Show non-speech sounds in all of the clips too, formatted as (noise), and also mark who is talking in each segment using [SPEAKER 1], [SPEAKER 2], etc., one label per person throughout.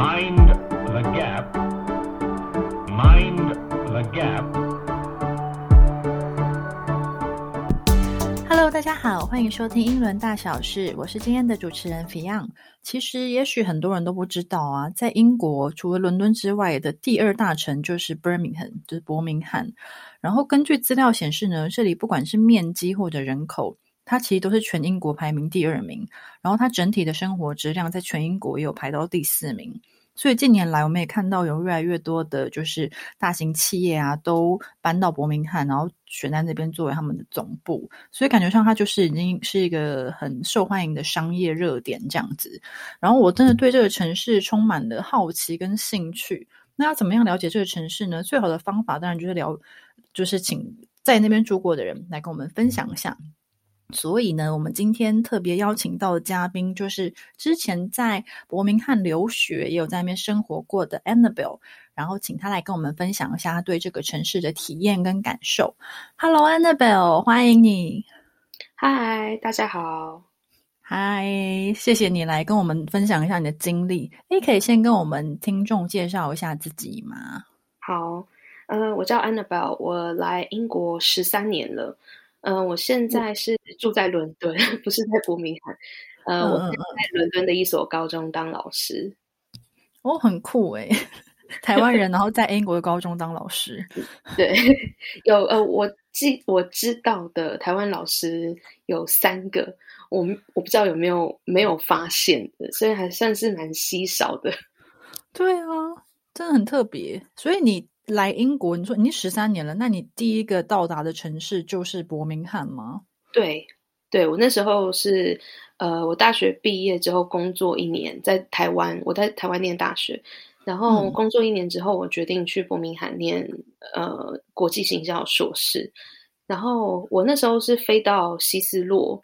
[SPEAKER 1] Mind the gap. Mind the gap.
[SPEAKER 2] Hello，大家好，欢迎收听英伦大小事，我是今天的主持人 Fion。其实，也许很多人都不知道啊，在英国除了伦敦之外的第二大城就是 Birmingham，就是伯明翰。然后根据资料显示呢，这里不管是面积或者人口，它其实都是全英国排名第二名。然后它整体的生活质量在全英国也有排到第四名。所以近年来，我们也看到有越来越多的，就是大型企业啊，都搬到伯明翰，然后选在那边作为他们的总部。所以感觉上，它就是已经是一个很受欢迎的商业热点这样子。然后我真的对这个城市充满了好奇跟兴趣。那要怎么样了解这个城市呢？最好的方法当然就是聊，就是请在那边住过的人来跟我们分享一下。所以呢，我们今天特别邀请到的嘉宾，就是之前在伯明翰留学，也有在那边生活过的 Annabelle，然后请他来跟我们分享一下他对这个城市的体验跟感受。Hello，Annabelle，欢迎你。
[SPEAKER 3] 嗨，大家好。
[SPEAKER 2] 嗨，谢谢你来跟我们分享一下你的经历。你可以先跟我们听众介绍一下自己吗？
[SPEAKER 3] 好，呃，我叫 Annabelle，我来英国十三年了。嗯，我现在是住在伦敦，(laughs) 不是在伯明翰。呃，我在伦敦的一所高中当老师。
[SPEAKER 2] 哦，很酷诶，(laughs) 台湾人，然后在英国的高中当老师。
[SPEAKER 3] 对，(laughs) 有呃，我记我知道的台湾老师有三个，我们我不知道有没有没有发现的，所以还算是蛮稀少的。
[SPEAKER 2] 对啊，真的很特别。所以你。来英国，你说你十三年了，那你第一个到达的城市就是伯明翰吗？
[SPEAKER 3] 对，对我那时候是，呃，我大学毕业之后工作一年，在台湾，我在台湾念大学，然后工作一年之后，我决定去伯明翰念呃国际行销硕士，然后我那时候是飞到希斯洛，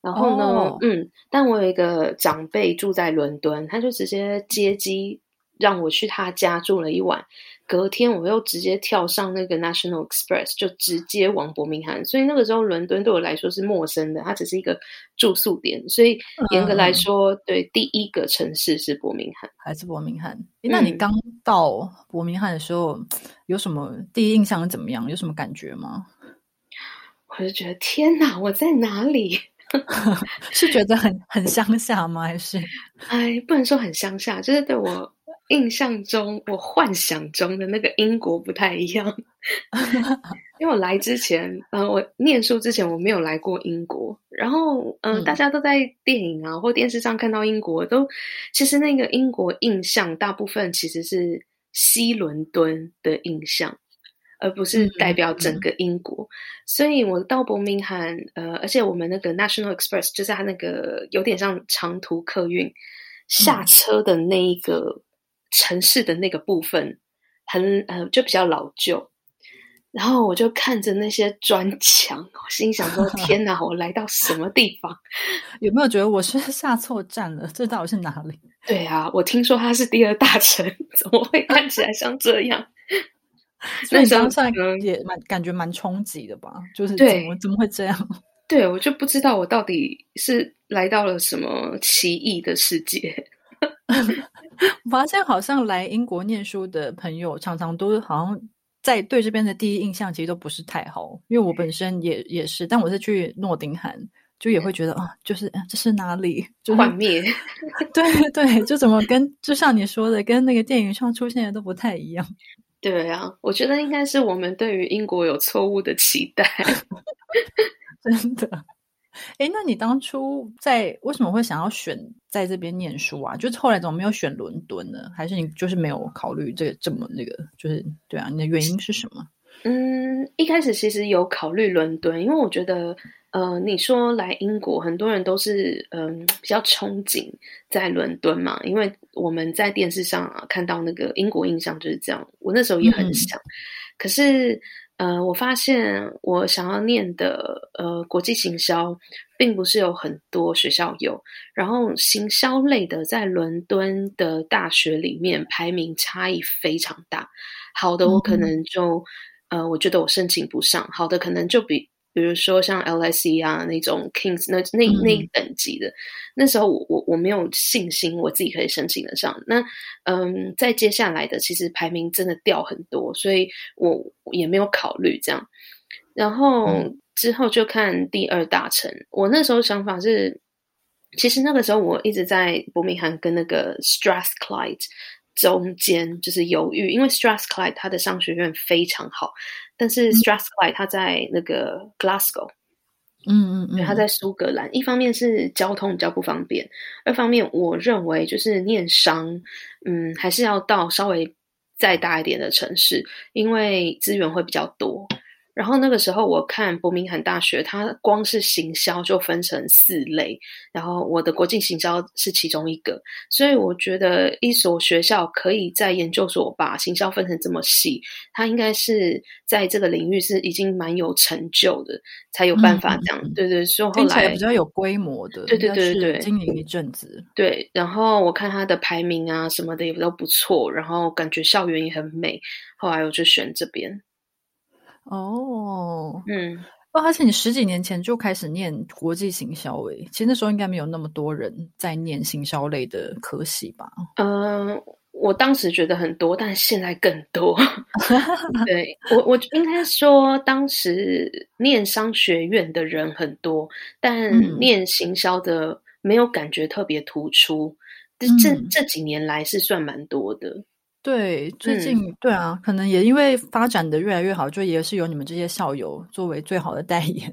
[SPEAKER 3] 然后呢，嗯，但我有一个长辈住在伦敦，他就直接接机让我去他家住了一晚。隔天我又直接跳上那个 National Express，就直接往伯明翰。所以那个时候伦敦对我来说是陌生的，它只是一个住宿点。所以严格来说，对第一个城市是伯明翰，
[SPEAKER 2] 还是伯明翰？那你刚到伯明翰的时候，有什么第一印象怎么样？有什么感觉吗？(laughs)
[SPEAKER 3] 我就觉得天哪，我在哪里？(laughs)
[SPEAKER 2] 是觉得很很乡下吗？还是
[SPEAKER 3] 哎，不能说很乡下，就是对我。印象中，我幻想中的那个英国不太一样，(laughs) 因为我来之前，呃，我念书之前我没有来过英国，然后，嗯，大家都在电影啊或电视上看到英国，都其实那个英国印象大部分其实是西伦敦的印象，而不是代表整个英国。所以我到伯明翰，呃，而且我们那个 National Express 就是它那个有点像长途客运，下车的那一个。城市的那个部分很呃，就比较老旧，然后我就看着那些砖墙，我心想说：(laughs) “天哪，我来到什么地方？(laughs)
[SPEAKER 2] 有没有觉得我是 (laughs) 下错站了？这到底是哪里？”
[SPEAKER 3] 对啊，我听说它是第二大城，怎么会看起来像这样？
[SPEAKER 2] 那当下可能也蛮感觉蛮冲击的吧？就是怎么怎么会这样？
[SPEAKER 3] 对我就不知道我到底是来到了什么奇异的世界。(laughs)
[SPEAKER 2] 我发现好像来英国念书的朋友，常常都好像在对这边的第一印象其实都不是太好。因为我本身也也是，但我是去诺丁汉，就也会觉得啊，就是这是哪里？
[SPEAKER 3] 幻灭。(laughs)
[SPEAKER 2] 对 (laughs) 对，就怎么跟就像你说的，跟那个电影上出现的都不太一样。
[SPEAKER 3] 对啊，我觉得应该是我们对于英国有错误的期待，
[SPEAKER 2] 真的。哎，那你当初在为什么会想要选在这边念书啊？就是后来怎么没有选伦敦呢？还是你就是没有考虑这个这么那个？就是对啊，你的原因是什么？
[SPEAKER 3] 嗯，一开始其实有考虑伦敦，因为我觉得，呃，你说来英国，很多人都是嗯比较憧憬在伦敦嘛，因为我们在电视上啊看到那个英国印象就是这样。我那时候也很想，可是。呃，我发现我想要念的呃国际行销，并不是有很多学校有，然后行销类的在伦敦的大学里面排名差异非常大，好的我可能就呃我觉得我申请不上，好的可能就比比如说像 LSE 啊那种 Kings 那那那一等级的，那时候我我我没有信心我自己可以申请得上。那嗯，在接下来的其实排名真的掉很多，所以我也没有考虑这样。然后之后就看第二大城，我那时候想法是，其实那个时候我一直在伯明翰跟那个 Strathclyde。中间就是犹豫，因为 Strathclyde 它的商学院非常好，但是 Strathclyde 它在那个 Glasgow，
[SPEAKER 2] 嗯嗯嗯，
[SPEAKER 3] 它在苏格兰。一方面是交通比较不方便，二方面我认为就是念商，嗯，还是要到稍微再大一点的城市，因为资源会比较多。然后那个时候，我看伯明翰大学，它光是行销就分成四类，然后我的国际行销是其中一个，所以我觉得一所学校可以在研究所把行销分成这么细，它应该是在这个领域是已经蛮有成就的，才有办法这样。对对，所以后来
[SPEAKER 2] 比较有规模的，
[SPEAKER 3] 对对对对，
[SPEAKER 2] 经营一阵子。
[SPEAKER 3] 对，然后我看它的排名啊什么的也都不错，然后感觉校园也很美，后来我就选这边。
[SPEAKER 2] 哦，
[SPEAKER 3] 嗯，
[SPEAKER 2] 哦，而且你十几年前就开始念国际行销诶，其实那时候应该没有那么多人在念行销类的科系吧？
[SPEAKER 3] 嗯，我当时觉得很多，但现在更多。(laughs) 对我，我应该说，当时念商学院的人很多，但念行销的没有感觉特别突出。这这这几年来是算蛮多的。
[SPEAKER 2] 对，最近对啊，可能也因为发展的越来越好，就也是有你们这些校友作为最好的代言。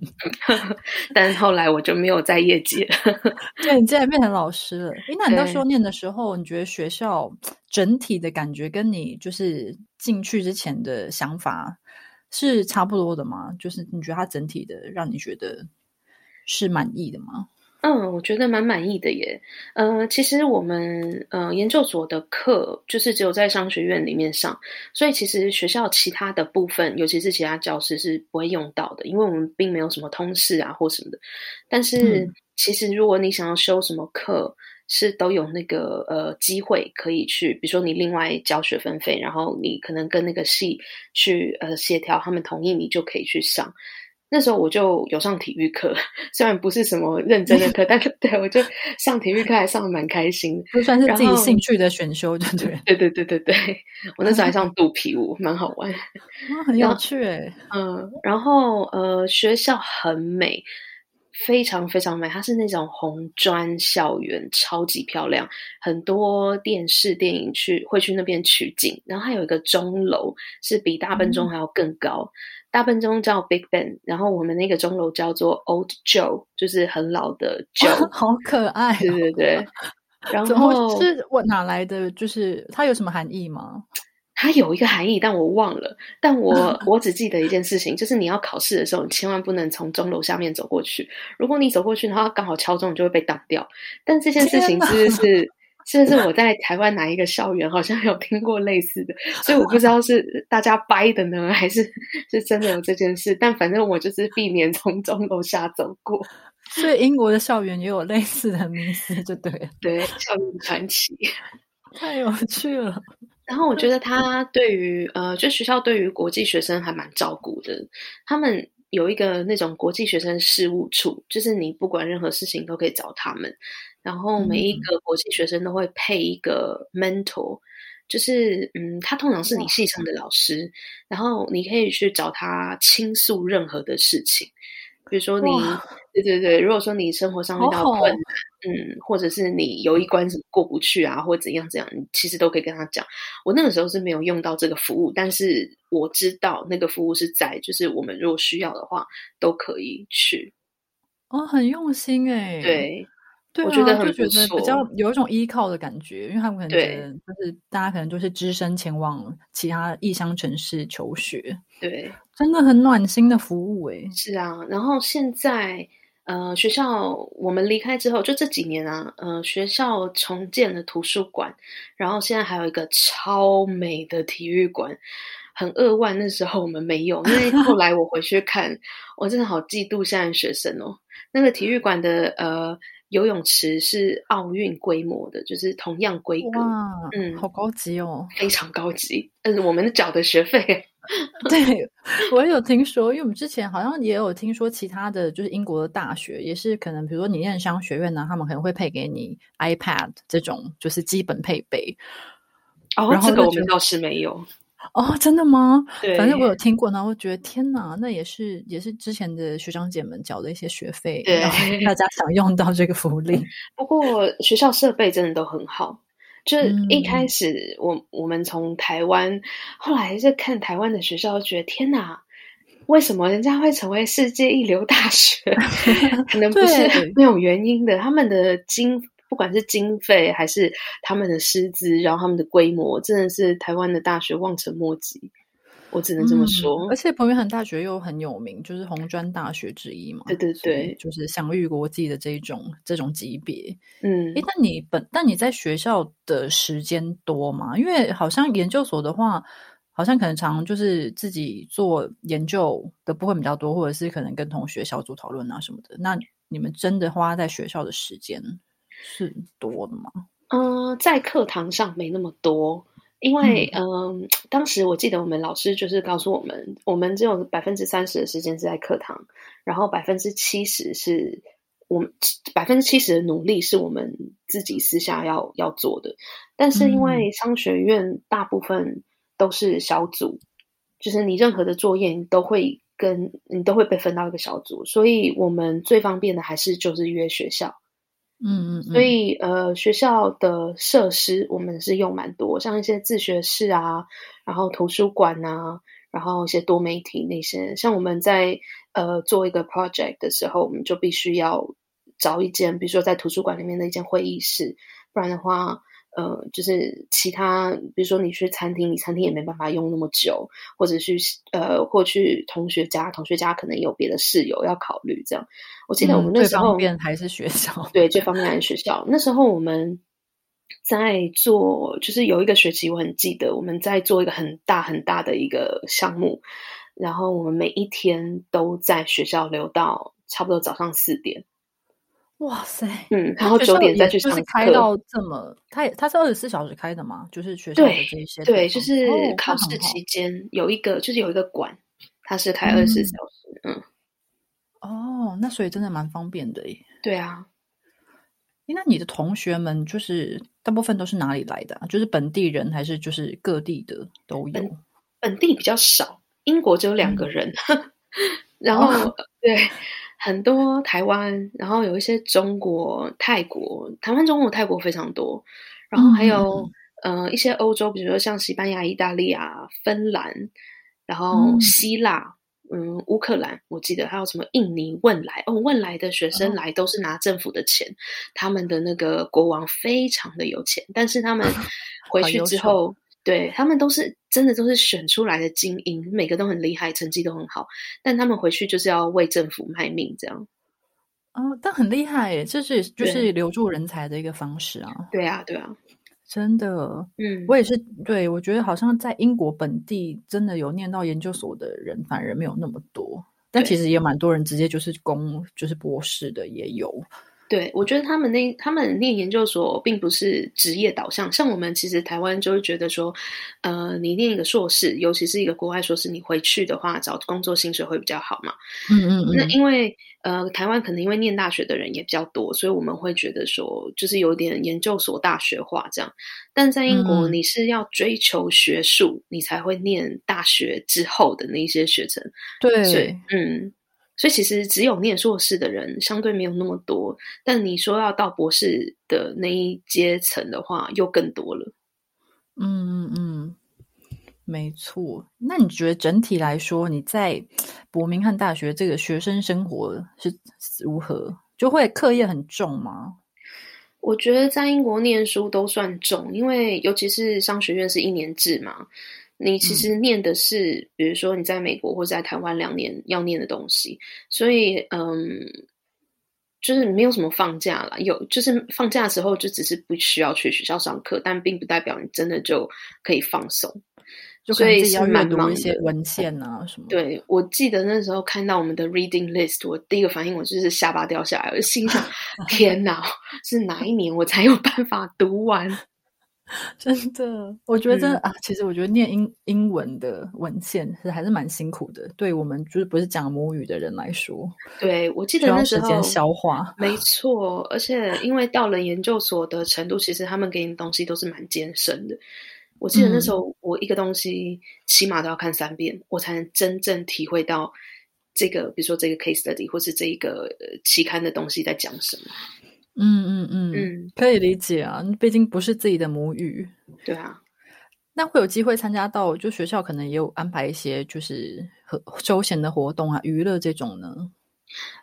[SPEAKER 2] (laughs)
[SPEAKER 3] 但后来我就没有在业界。(laughs)
[SPEAKER 2] 对你现在变成老师了，那你到时候念的时候，你觉得学校整体的感觉跟你就是进去之前的想法是差不多的吗？就是你觉得它整体的让你觉得是满意的吗？
[SPEAKER 3] 嗯，我觉得蛮满意的耶。呃，其实我们呃研究所的课就是只有在商学院里面上，所以其实学校其他的部分，尤其是其他教师是不会用到的，因为我们并没有什么通识啊或什么的。但是其实如果你想要修什么课，是都有那个呃机会可以去，比如说你另外交学分费，然后你可能跟那个系去呃协调，他们同意你就可以去上。那时候我就有上体育课，虽然不是什么认真的课，但是 (laughs) 对我就上体育课还上的蛮开心，
[SPEAKER 2] 就算是自己兴趣的选修，对对
[SPEAKER 3] 对对对对对。我那时候还上肚皮舞，蛮好玩，(laughs)
[SPEAKER 2] 很有趣哎。
[SPEAKER 3] 嗯，然后呃，学校很美，非常非常美，它是那种红砖校园，超级漂亮，很多电视电影去会去那边取景，然后它有一个钟楼是比大笨钟还要更高。大笨钟叫 Big Ben，然后我们那个钟楼叫做 Old Joe，就是很老的 (laughs) Joe，
[SPEAKER 2] 好可爱。
[SPEAKER 3] 对对对，然后
[SPEAKER 2] 是我哪来的？就是它有什么含义吗？
[SPEAKER 3] 它有一个含义，但我忘了。但我 (laughs) 我只记得一件事情，就是你要考试的时候，你千万不能从钟楼下面走过去。如果你走过去，然后刚好敲钟，你就会被挡掉。但这件事情其实是。是不是我在台湾哪一个校园好像有听过类似的？所以我不知道是 (laughs) 大家掰的呢，还是是真的有这件事。但反正我就是避免从钟楼下走过。
[SPEAKER 2] 所以英国的校园也有类似的迷思，就对
[SPEAKER 3] 对校园传奇，
[SPEAKER 2] 太有趣了。
[SPEAKER 3] 然后我觉得他对于呃，就学校对于国际学生还蛮照顾的。他们有一个那种国际学生事务处，就是你不管任何事情都可以找他们。然后每一个国际学生都会配一个 mentor，就是嗯，他通常是你系上的老师，然后你可以去找他倾诉任何的事情，比如说你，对对对，如果说你生活上遇到困难，嗯，或者是你有一关过不去啊，或怎样怎样，你其实都可以跟他讲。我那个时候是没有用到这个服务，但是我知道那个服务是在，就是我们如果需要的话都可以去。
[SPEAKER 2] 哦，很用心哎，
[SPEAKER 3] 对。
[SPEAKER 2] 我
[SPEAKER 3] 觉得
[SPEAKER 2] 就觉得比较有一种依靠的感觉，因为他们可能觉得就是大家可能就是只身前往其他异乡城市求学，
[SPEAKER 3] 对，
[SPEAKER 2] 真的很暖心的服务诶。
[SPEAKER 3] 是啊，然后现在呃学校我们离开之后，就这几年啊，呃学校重建了图书馆，然后现在还有一个超美的体育馆，很扼腕。那时候我们没有，因为后 (laughs) 来我回去看，我真的好嫉妒现在学生哦。那个体育馆的呃。游泳池是奥运规模的，就是同样规格。
[SPEAKER 2] 嗯，好高级哦，
[SPEAKER 3] 非常高级。嗯，我们缴的学费 (laughs)
[SPEAKER 2] 对，我也有听说，因为我们之前好像也有听说其他的就是英国的大学也是可能，比如说你念商学院呢，他们可能会配给你 iPad 这种就是基本配备。
[SPEAKER 3] 哦，这个我们倒是没有。
[SPEAKER 2] 哦，真的吗？
[SPEAKER 3] 对，
[SPEAKER 2] 反正我有听过，然后觉得天哪，那也是也是之前的学长姐们缴的一些学费，
[SPEAKER 3] 对，
[SPEAKER 2] 大家想用到这个福利。(laughs)
[SPEAKER 3] 不过学校设备真的都很好，就是一开始我我们从台湾，后来就看台湾的学校，觉得天哪，为什么人家会成为世界一流大学？(laughs) 可能不是没有原因的，他们的经。不管是经费还是他们的师资，然后他们的规模，真的是台湾的大学望尘莫及。我只能这么说。
[SPEAKER 2] 而且伯明翰大学又很有名，就是红砖大学之一嘛。
[SPEAKER 3] 对对对，
[SPEAKER 2] 就是享誉国际的这一种这种级别。
[SPEAKER 3] 嗯，
[SPEAKER 2] 诶，但你本但你在学校的时间多吗？因为好像研究所的话，好像可能常就是自己做研究的部分比较多，或者是可能跟同学小组讨论啊什么的。那你们真的花在学校的时间？是多的吗？
[SPEAKER 3] 嗯，在课堂上没那么多，因为嗯，当时我记得我们老师就是告诉我们，我们只有百分之三十的时间是在课堂，然后百分之七十是我们百分之七十的努力是我们自己私下要要做的。但是因为商学院大部分都是小组，就是你任何的作业你都会跟你都会被分到一个小组，所以我们最方便的还是就是约学校。
[SPEAKER 2] 嗯嗯，
[SPEAKER 3] 所以呃，学校的设施我们是用蛮多，像一些自学室啊，然后图书馆啊，然后一些多媒体那些。像我们在呃做一个 project 的时候，我们就必须要找一间，比如说在图书馆里面的一间会议室，不然的话。呃，就是其他，比如说你去餐厅，你餐厅也没办法用那么久，或者去呃，或去同学家，同学家可能有别的室友要考虑。这样，我记得我们那时候
[SPEAKER 2] 还是学校，
[SPEAKER 3] 对，最方便还是学校。那时候我们在做，就是有一个学期，我很记得我们在做一个很大很大的一个项目，然后我们每一天都在学校留到差不多早上四点。
[SPEAKER 2] 哇塞，
[SPEAKER 3] 嗯，然后九点再去上课，
[SPEAKER 2] 开到这么，他也他是二十四小时开的吗？就是学校的这些，
[SPEAKER 3] 对，就是考试期间有一个，就是有一个馆，它是开二十四小时，嗯，
[SPEAKER 2] 哦，那所以真的蛮方便的耶。
[SPEAKER 3] 对啊，
[SPEAKER 2] 那你的同学们就是大部分都是哪里来的？就是本地人还是就是各地的都有？
[SPEAKER 3] 本地比较少，英国只有两个人，(laughs) 然后对。很多台湾，然后有一些中国、泰国，台湾、中国、泰国非常多，然后还有呃一些欧洲，比如说像西班牙、意大利啊、芬兰，然后希腊，嗯，乌克兰，我记得还有什么印尼、汶莱。哦，汶莱的学生来都是拿政府的钱，他们的那个国王非常的有钱，但是他们 (laughs) 回去之后。对他们都是真的都是选出来的精英，每个都很厉害，成绩都很好，但他们回去就是要为政府卖命，这样。
[SPEAKER 2] 哦，但很厉害耶，这是就是留住人才的一个方式啊。
[SPEAKER 3] 对啊，对啊，
[SPEAKER 2] 真的，
[SPEAKER 3] 嗯，
[SPEAKER 2] 我也是，对我觉得好像在英国本地真的有念到研究所的人，反而没有那么多，但其实也蛮多人直接就是攻就是博士的也有。
[SPEAKER 3] 对，我觉得他们那他们念研究所并不是职业导向，像我们其实台湾就是觉得说，呃，你念一个硕士，尤其是一个国外硕士，你回去的话找工作薪水会比较好嘛。
[SPEAKER 2] 嗯嗯嗯。
[SPEAKER 3] 那因为呃，台湾可能因为念大学的人也比较多，所以我们会觉得说，就是有点研究所大学化这样。但在英国，你是要追求学术，你才会念大学之后的那些学程。
[SPEAKER 2] 对，
[SPEAKER 3] 嗯。所以其实只有念硕士的人相对没有那么多，但你说要到博士的那一阶层的话，又更多了。
[SPEAKER 2] 嗯嗯嗯，没错。那你觉得整体来说，你在伯明翰大学这个学生生活是如何？就会课业很重吗？
[SPEAKER 3] 我觉得在英国念书都算重，因为尤其是商学院是一年制嘛。你其实念的是，比如说你在美国或者在台湾两年要念的东西，所以嗯，就是没有什么放假了。有就是放假的时候，就只是不需要去学校上课，但并不代表你真的就可以放松。
[SPEAKER 2] 所
[SPEAKER 3] 以是蛮
[SPEAKER 2] 忙一些文献啊什么。
[SPEAKER 3] 对，我记得那时候看到我们的 reading list，我第一个反应我就是下巴掉下来，我心想：(laughs) 天哪，是哪一年我才有办法读完？(laughs)
[SPEAKER 2] 真的，我觉得、
[SPEAKER 3] 嗯
[SPEAKER 2] 啊，其实我觉得念英英文的文献是还是蛮辛苦的，对我们就是不是讲母语的人来说，
[SPEAKER 3] 对，我记得那时候
[SPEAKER 2] 时间消化。
[SPEAKER 3] 没错，而且因为到了研究所的程度，其实他们给你的东西都是蛮艰深的。我记得那时候我一个东西起码都要看三遍，我才能真正体会到这个，比如说这个 case study 或是这一个呃期刊的东西在讲什么。
[SPEAKER 2] 嗯嗯嗯
[SPEAKER 3] 嗯，
[SPEAKER 2] 可以理解啊，毕竟不是自己的母语。
[SPEAKER 3] 对啊，
[SPEAKER 2] 那会有机会参加到，就学校可能也有安排一些就是和休闲的活动啊、娱乐这种呢。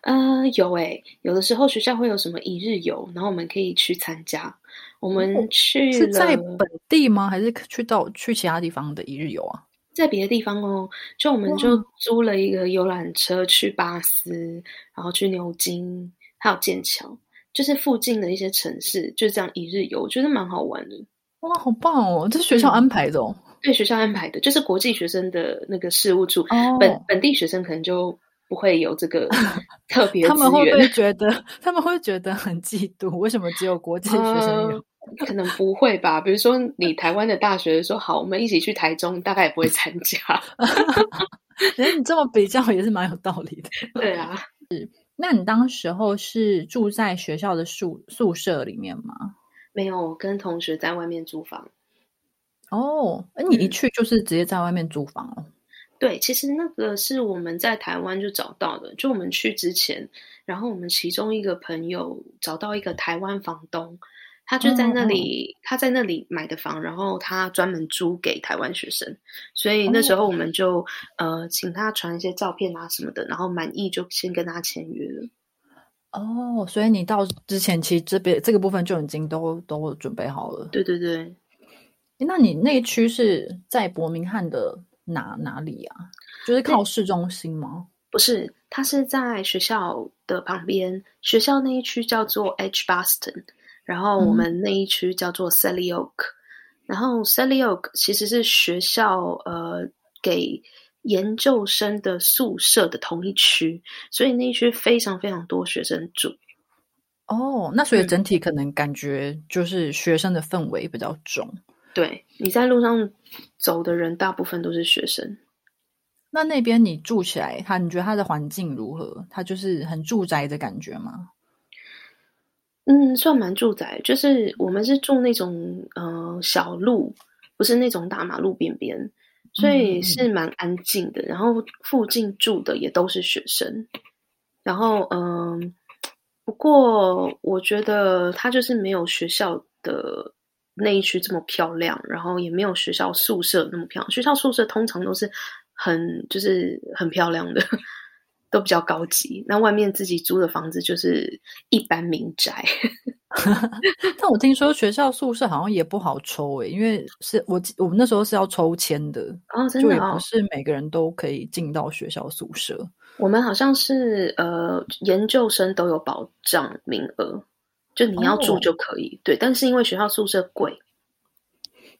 [SPEAKER 3] 呃，有诶、有的时候学校会有什么一日游，然后我们可以去参加。我们
[SPEAKER 2] 哦
[SPEAKER 3] 去
[SPEAKER 2] 是在本地吗？还是去到去其他地方的一日游啊？
[SPEAKER 3] 在别的地方哦，就我们就租了一个游览车去巴斯，然后去牛津，还有剑桥，就是附近的一些城市，就这样一日游，我觉得蛮好玩的。
[SPEAKER 2] 哇，好棒哦！这是学校
[SPEAKER 3] 嗯
[SPEAKER 2] 安排的哦。
[SPEAKER 3] 对学校安排的，就是国际学生的那个事务处，
[SPEAKER 2] 哦
[SPEAKER 3] 本本地学生可能就不会有这个 (laughs) 特别
[SPEAKER 2] 他们会不会，觉得他们会觉得很嫉妒？为什么只有国际学生有？
[SPEAKER 3] 呃可能不会吧。比如说你台湾的大学说好，我们一起去台中，大概也不会参加。(laughs)
[SPEAKER 2] 哎，你这么比较也是蛮有道理的。(laughs)
[SPEAKER 3] 对啊，
[SPEAKER 2] 那你当时候是住在学校的宿宿舍里面吗？
[SPEAKER 3] 没有我跟同学在外面租房。
[SPEAKER 2] 哦，哎，你一
[SPEAKER 3] 嗯
[SPEAKER 2] 去就是直接在外面租房哦。
[SPEAKER 3] 对，其实那个是我们在台湾就找到的，就我们去之前，然后我们其中一个朋友找到一个台湾房东，他就在那里，他在那里买的房，然后他专门租给台湾学生，所以那时候我们就、呃请他传一些照片啊什么的，然后满意就先跟他签约了。
[SPEAKER 2] 哦，所以你到之前其实这边这个部分就已经都都准备好了。
[SPEAKER 3] 对对对，
[SPEAKER 2] 那你那一区是在伯明翰的哪哪里啊？就是靠市中心吗？
[SPEAKER 3] 不是，他是在学校的旁边，学校那一区叫做 H Boston，然后我
[SPEAKER 2] 嗯
[SPEAKER 3] 们那一区叫做 Sally Oak，、然后 Sally Oak 其实是学校呃给研究生的宿舍的同一区，所以那一区非常非常多学生住。
[SPEAKER 2] 哦，那所以
[SPEAKER 3] 嗯
[SPEAKER 2] 整体可能感觉就是学生的氛围比较重。
[SPEAKER 3] 对，你在路上走的人，大部分都是学生。
[SPEAKER 2] 那那边你住起来，他你觉得他的环境如何？他就是很住宅的感觉吗？
[SPEAKER 3] 嗯，算蛮住宅，就是我们是住那种呃小路，不是那种大马路边边，所
[SPEAKER 2] 嗯
[SPEAKER 3] 以是蛮安静的。然后附近住的也都是学生，然后嗯、不过我觉得它就是没有学校的那一区这么漂亮，然后也没有学校宿舍那么漂亮。学校宿舍通常都是很就是很漂亮的。都比较高级，那外面自己租的房子就是一般民宅。(laughs)
[SPEAKER 2] 但我听说学校宿舍好像也不好抽诶、因为是我我们那时候是要抽签的，
[SPEAKER 3] 哦，真的哦
[SPEAKER 2] 就也不，是每个人都可以进到学校宿舍。
[SPEAKER 3] 我们好像是呃研究生都有保障名额，就你要住
[SPEAKER 2] 哦
[SPEAKER 3] 就可以。对，但是因为学校宿舍贵，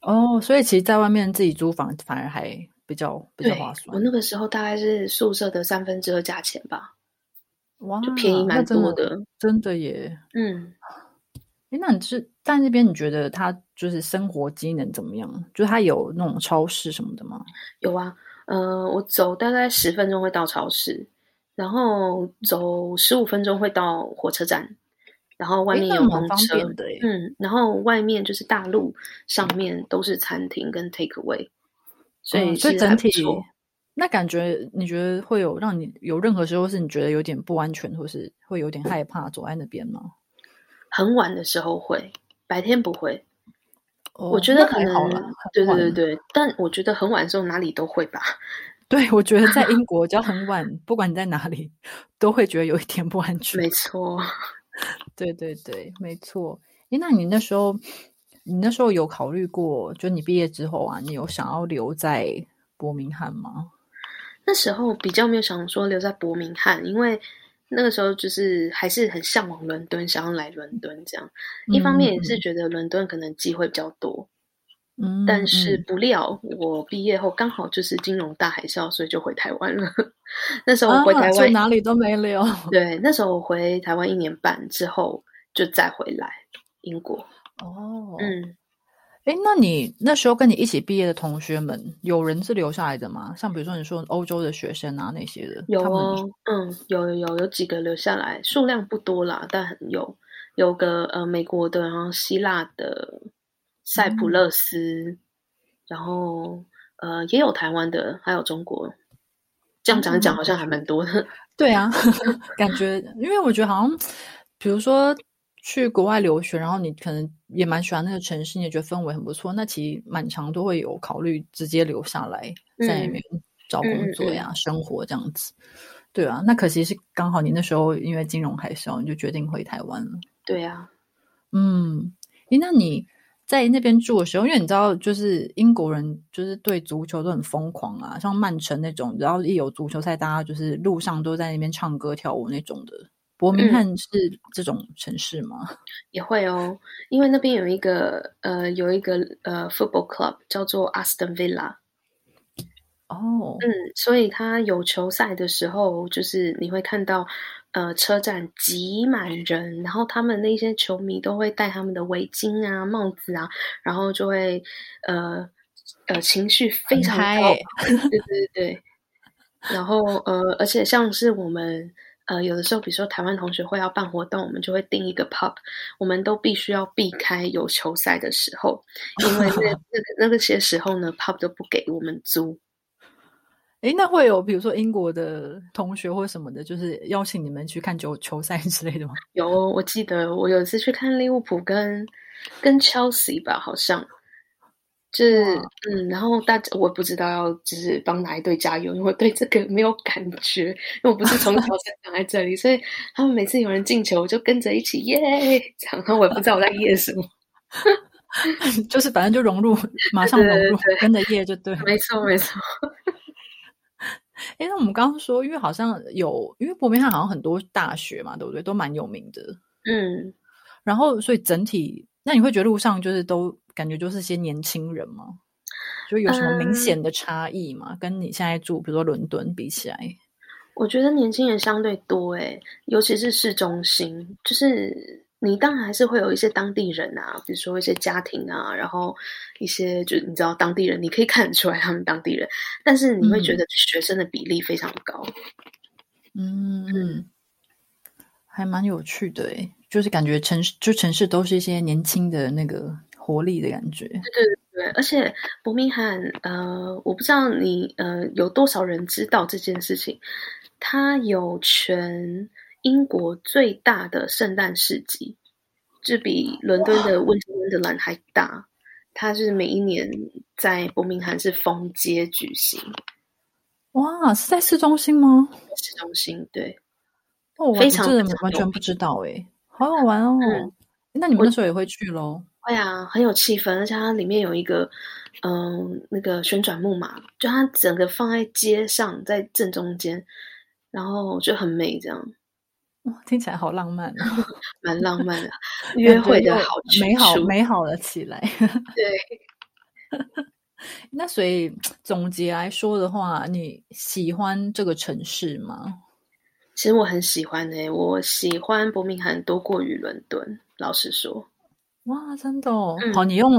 [SPEAKER 2] 哦，所以其实在外面自己租房反而还比较比较划算
[SPEAKER 3] 我。那个时候大概是宿舍的三分之二价钱吧。
[SPEAKER 2] 哇，
[SPEAKER 3] 就便宜蛮多的
[SPEAKER 2] 真的耶。
[SPEAKER 3] 嗯，
[SPEAKER 2] 哎，那你是在那边，你觉得它就是生活机能怎么样？就是它有那种超市什么的吗？
[SPEAKER 3] 有啊，呃，我走大概十分钟会到超市，然后走十五分钟会到火车站，然后外面有公车。嗯，然后外面就是大路上面都是餐厅跟 take away，所以
[SPEAKER 2] 嗯所以整体。那感觉，你觉得会有让你有任何时候是你觉得有点不安全，或是会有点害怕走在那边吗？
[SPEAKER 3] 很晚的时候会，白天不会。
[SPEAKER 2] 哦
[SPEAKER 3] 我觉得可能对对对对，但我觉得很晚的时候哪里都会吧。(laughs)
[SPEAKER 2] 对，我觉得在英国 (laughs) 只要很晚，不管你在哪里，都会觉得有一点不安全
[SPEAKER 3] 没。错，(laughs)
[SPEAKER 2] 对对对，没错。诶，那你那时候，你那时候有考虑过，就你毕业之后啊，你有想要留在伯明翰吗？
[SPEAKER 3] 那时候比较没有想说留在伯明翰，因为那个时候就是还是很向往伦敦，想要来伦敦这样。一方面也是觉得伦敦可能机会比较多，
[SPEAKER 2] 嗯，
[SPEAKER 3] 但是
[SPEAKER 2] 嗯
[SPEAKER 3] 不料我毕业后刚好就是金融大海啸，所以就回台湾了。(laughs) 那时候我
[SPEAKER 2] 啊
[SPEAKER 3] 回台湾，
[SPEAKER 2] 哪里都没留。
[SPEAKER 3] 对，那时候我回台湾一年半之后就再回来英国。
[SPEAKER 2] 哦，
[SPEAKER 3] 嗯，
[SPEAKER 2] 哎，那你那时候跟你一起毕业的同学们，有人是留下来的吗？像比如说你说欧洲的学生啊那些的，
[SPEAKER 3] 有哦，嗯，有有有有几个留下来，数量不多啦，但很有有个呃美国的，然后希腊的，塞浦路斯，然后呃也有台湾的，还有中国。这样讲讲好像还蛮多的。
[SPEAKER 2] 对啊，(laughs) 感觉因为我觉得好像，比如说。去国外留学，然后你可能也蛮喜欢那个城市，你也觉得氛围很不错。那其实蛮长都会有考虑直接留下来，在里面找工作呀、生活这样子。对啊，那可惜是刚好你那时候因为金融海啸，你就决定回台湾了。
[SPEAKER 3] 对啊，
[SPEAKER 2] 嗯，诶，那你在那边住的时候，因为你知道，就是英国人就是对足球都很疯狂啊，像曼城那种，然后一有足球赛，大家就是路上都在那边唱歌跳舞那种的。伯明翰是这种城市吗？(laughs)
[SPEAKER 3] 也会哦，因为那边有一个呃，有一个呃，football club 叫做 Aston Villa。
[SPEAKER 2] 哦，
[SPEAKER 3] 嗯，所以他有球赛的时候，就是你会看到呃，车站挤满人，然后他们那些球迷都会戴他们的围巾啊、帽子啊，然后就会呃呃，情绪非常高，(laughs) 对对对，然后呃，而且像是我们。呃，有的时候，比如说台湾同学会要办活动，我们就会定一个 pub，我们都必须要避开有球赛的时候，因为那 (laughs) 那个那个些时候呢，pub 都不给我们租。
[SPEAKER 2] 哎，那会有比如说英国的同学或什么的，就是邀请你们去看球球赛之类的吗？
[SPEAKER 3] 有，我记得我有一次去看利物浦跟跟 Chelsea 吧，好像。是嗯，然后大家我不知道要就是帮哪一队加油，因为对这个没有感觉，因为我不是从小生长在这里，所以他们每次有人进球，我就跟着一起耶，这样，然后我也不知道我在耶什么，(laughs)
[SPEAKER 2] 就是反正就融入，马上融入，跟着耶就对，
[SPEAKER 3] 没错没错。(laughs)
[SPEAKER 2] 哎，那我们刚刚说，因为好像有，因为伯明翰好像很多大学嘛，对不对？都蛮有名的，
[SPEAKER 3] 嗯，
[SPEAKER 2] 然后所以整体，那你会觉得路上就是都。感觉就是些年轻人嘛？就有什么明显的差异吗？跟你现在住，比如说伦敦比起来，
[SPEAKER 3] 我觉得年轻人相对多诶，尤其是市中心。就是你当然还是会有一些当地人啊，比如说一些家庭啊，然后一些就你知道当地人，你可以看得出来他们当地人，但是你会觉得学生的比例非常高。
[SPEAKER 2] 嗯嗯，还蛮有趣的诶，就是感觉城市就城市都是一些年轻的那个。活力的感觉，对
[SPEAKER 3] 对对，而且伯明翰，呃，我不知道你呃有多少人知道这件事情，它有全英国最大的圣诞市集，这比伦敦的温温德兰还大，它是每一年在伯明翰是封街举行，
[SPEAKER 2] 哇，是在市中心吗？
[SPEAKER 3] 市中心，对，
[SPEAKER 2] 哦，非常完全不知道，哎，好好玩哦，那你们那时候也会去喽？
[SPEAKER 3] 对啊，很有气氛，而且它里面有一个，嗯，那个旋转木马，就它整个放在街上，在正中间，然后就很美，这样。
[SPEAKER 2] 哇，听起来好浪漫，(laughs)
[SPEAKER 3] 蛮浪漫的，(laughs) 约会的好
[SPEAKER 2] 美好美好了起来。
[SPEAKER 3] 对。(laughs)
[SPEAKER 2] 那所以总结来说的话，你喜欢这个城市吗？
[SPEAKER 3] 其实我很喜欢诶，我喜欢伯明翰多过于伦敦，老实说。
[SPEAKER 2] 哇，真的哦！好，你用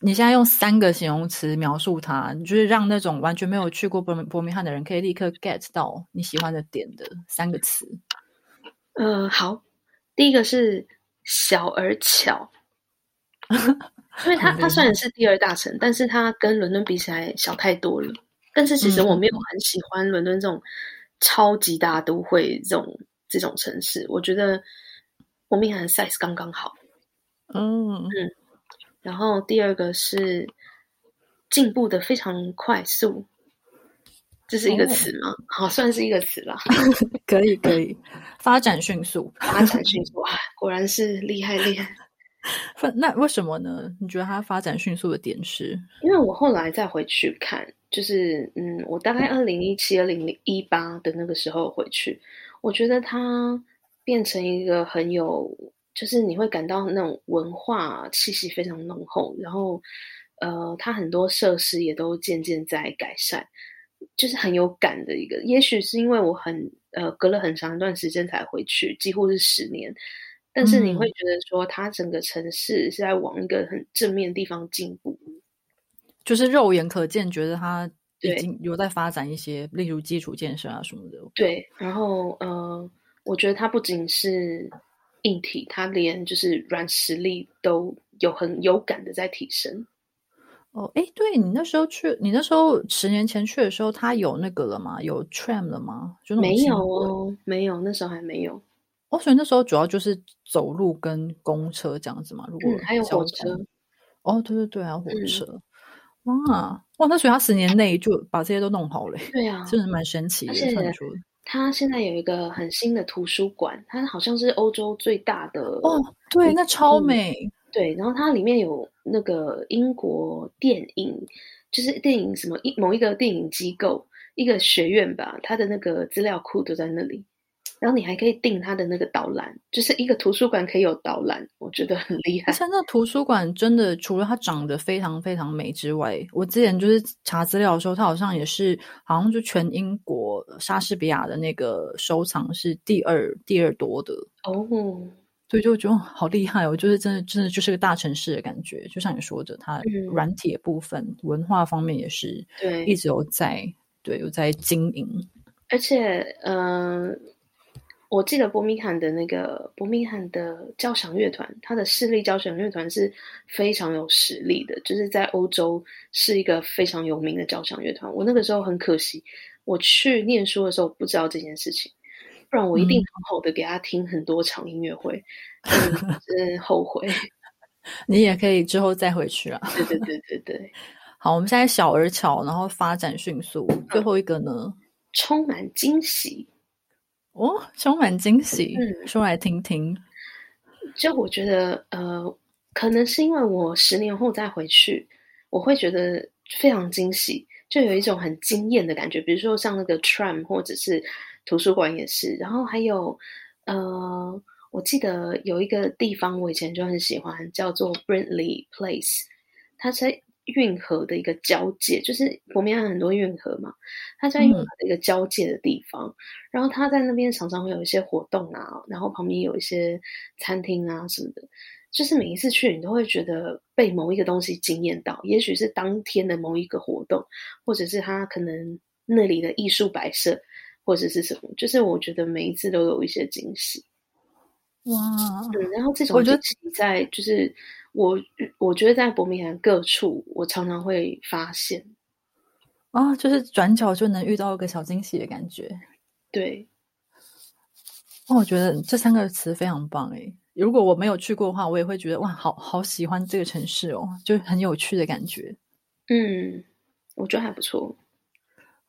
[SPEAKER 2] 你现在用三个形容词描述它，你就是让那种完全没有去过伯伯明翰的人可以立刻 get 到你喜欢的点的三个词。
[SPEAKER 3] 呃，好，第一个是小而巧，(laughs) 因为它它虽然是第二大城，但是它跟伦敦比起来小太多了。但是其实我没有很喜欢伦敦这种超级大都会这种这种城市，我觉得伯明翰 size 刚刚好。
[SPEAKER 2] 嗯
[SPEAKER 3] 嗯，然后第二个是进步的非常快速，这是一个词吗？好，算是一个词吧。(laughs)
[SPEAKER 2] 可以可以，发展迅速，
[SPEAKER 3] 发展迅速啊，果然是厉害厉害。(laughs)
[SPEAKER 2] 那为什么呢？你觉得它发展迅速的点是？
[SPEAKER 3] 因为我后来再回去看，就是嗯，我大概二零一七、二零一八的那个时候回去，我觉得它变成一个很有。就是你会感到那种文化气息非常浓厚，然后，呃，它很多设施也都渐渐在改善，就是很有感的一个。也许是因为我很呃隔了很长一段时间才回去，几乎是十年，但是你会
[SPEAKER 2] 嗯
[SPEAKER 3] 觉得说，它整个城市是在往一个很正面的地方进步。
[SPEAKER 2] 就是肉眼可见，觉得它已
[SPEAKER 3] 对
[SPEAKER 2] 经有在发展一些，例如基础建设啊什么的。
[SPEAKER 3] 对，然后呃，我觉得它不仅是硬体，他连就是软实力都有很有感的在提升。
[SPEAKER 2] 哦，哎，对你那时候去，你那时候十年前去的时候，他有那个了吗？有 tram 了吗？就
[SPEAKER 3] 没有哦，没有，那时候还没有。
[SPEAKER 2] 哦，所以那时候主要就是走路跟公车这样子嘛。如果
[SPEAKER 3] 嗯，还有火车
[SPEAKER 2] 通，哦，对对对啊，火
[SPEAKER 3] 嗯
[SPEAKER 2] 车。哇哇，那所以他十年内就把这些都弄好了耶，
[SPEAKER 3] 对啊，(laughs)
[SPEAKER 2] 真的蛮神奇的。
[SPEAKER 3] 而且
[SPEAKER 2] 算出
[SPEAKER 3] 它现在有一个很新的图书馆，它好像是欧洲最大的
[SPEAKER 2] 哦，对，那超
[SPEAKER 3] 嗯
[SPEAKER 2] 美。
[SPEAKER 3] 对，然后它里面有那个英国电影，就是电影什么一某一个电影机构一个学院吧，它的那个资料库都在那里。然后你还可以订它的那个导览，就是一个图书馆可以有导览，我觉得很厉害。
[SPEAKER 2] 而且那图书馆真的除了它长得非常非常美之外，我之前就是查资料的时候，它好像也是好像就全英国莎士比亚的那个收藏是第二第二多的，
[SPEAKER 3] 哦，
[SPEAKER 2] 所以就觉得好厉害哦！就是真的真的就是个大城市的感觉，就像你说的，它
[SPEAKER 3] 嗯
[SPEAKER 2] 软体的部分、文化方面也是
[SPEAKER 3] 对，
[SPEAKER 2] 一直有在对有在经营。
[SPEAKER 3] 而且，嗯、呃，我记得伯明翰的那个伯明翰的交响乐团，它的市立交响乐团是非常有实力的，就是在欧洲是一个非常有名的交响乐团。我那个时候很可惜，我去念书的时候不知道这件事情，不然我一定
[SPEAKER 2] 嗯
[SPEAKER 3] 好好的给他听很多场音乐会，真的真的后悔。(laughs)
[SPEAKER 2] 你也可以之后再回去啊。
[SPEAKER 3] 对对对对对，(laughs)
[SPEAKER 2] 好，我们现在小而巧，然后发展迅速。最后一个呢？
[SPEAKER 3] 充满惊喜。
[SPEAKER 2] 哦，充满惊喜，
[SPEAKER 3] 嗯
[SPEAKER 2] 说来听听。
[SPEAKER 3] 就我觉得，呃，可能是因为我十年后再回去，我会觉得非常惊喜，就有一种很惊艳的感觉。比如说像那个 tram 或者是图书馆也是，然后还有，呃，我记得有一个地方我以前就很喜欢，叫做 Brindley Place，它在运河的一个交界，就是伯明翰很多运河嘛，它在运河的一个交界的地方。然后它在那边常常会有一些活动啊，然后旁边有一些餐厅啊什么的，就是每一次去你都会觉得被某一个东西惊艳到，也许是当天的某一个活动，或者是它可能那里的艺术摆设，或者是什么，就是我觉得每一次都有一些惊喜。
[SPEAKER 2] 哇，
[SPEAKER 3] 对，然后这种
[SPEAKER 2] 我觉得
[SPEAKER 3] 在就是我我觉得在伯明翰各处，我常常会发现，
[SPEAKER 2] 啊，就是转角就能遇到一个小惊喜的感觉。
[SPEAKER 3] 对，
[SPEAKER 2] 那，我觉得这三个词非常棒诶。如果我没有去过的话，我也会觉得哇，好好喜欢这个城市哦，就很有趣的感觉。
[SPEAKER 3] 嗯，我觉得还不错。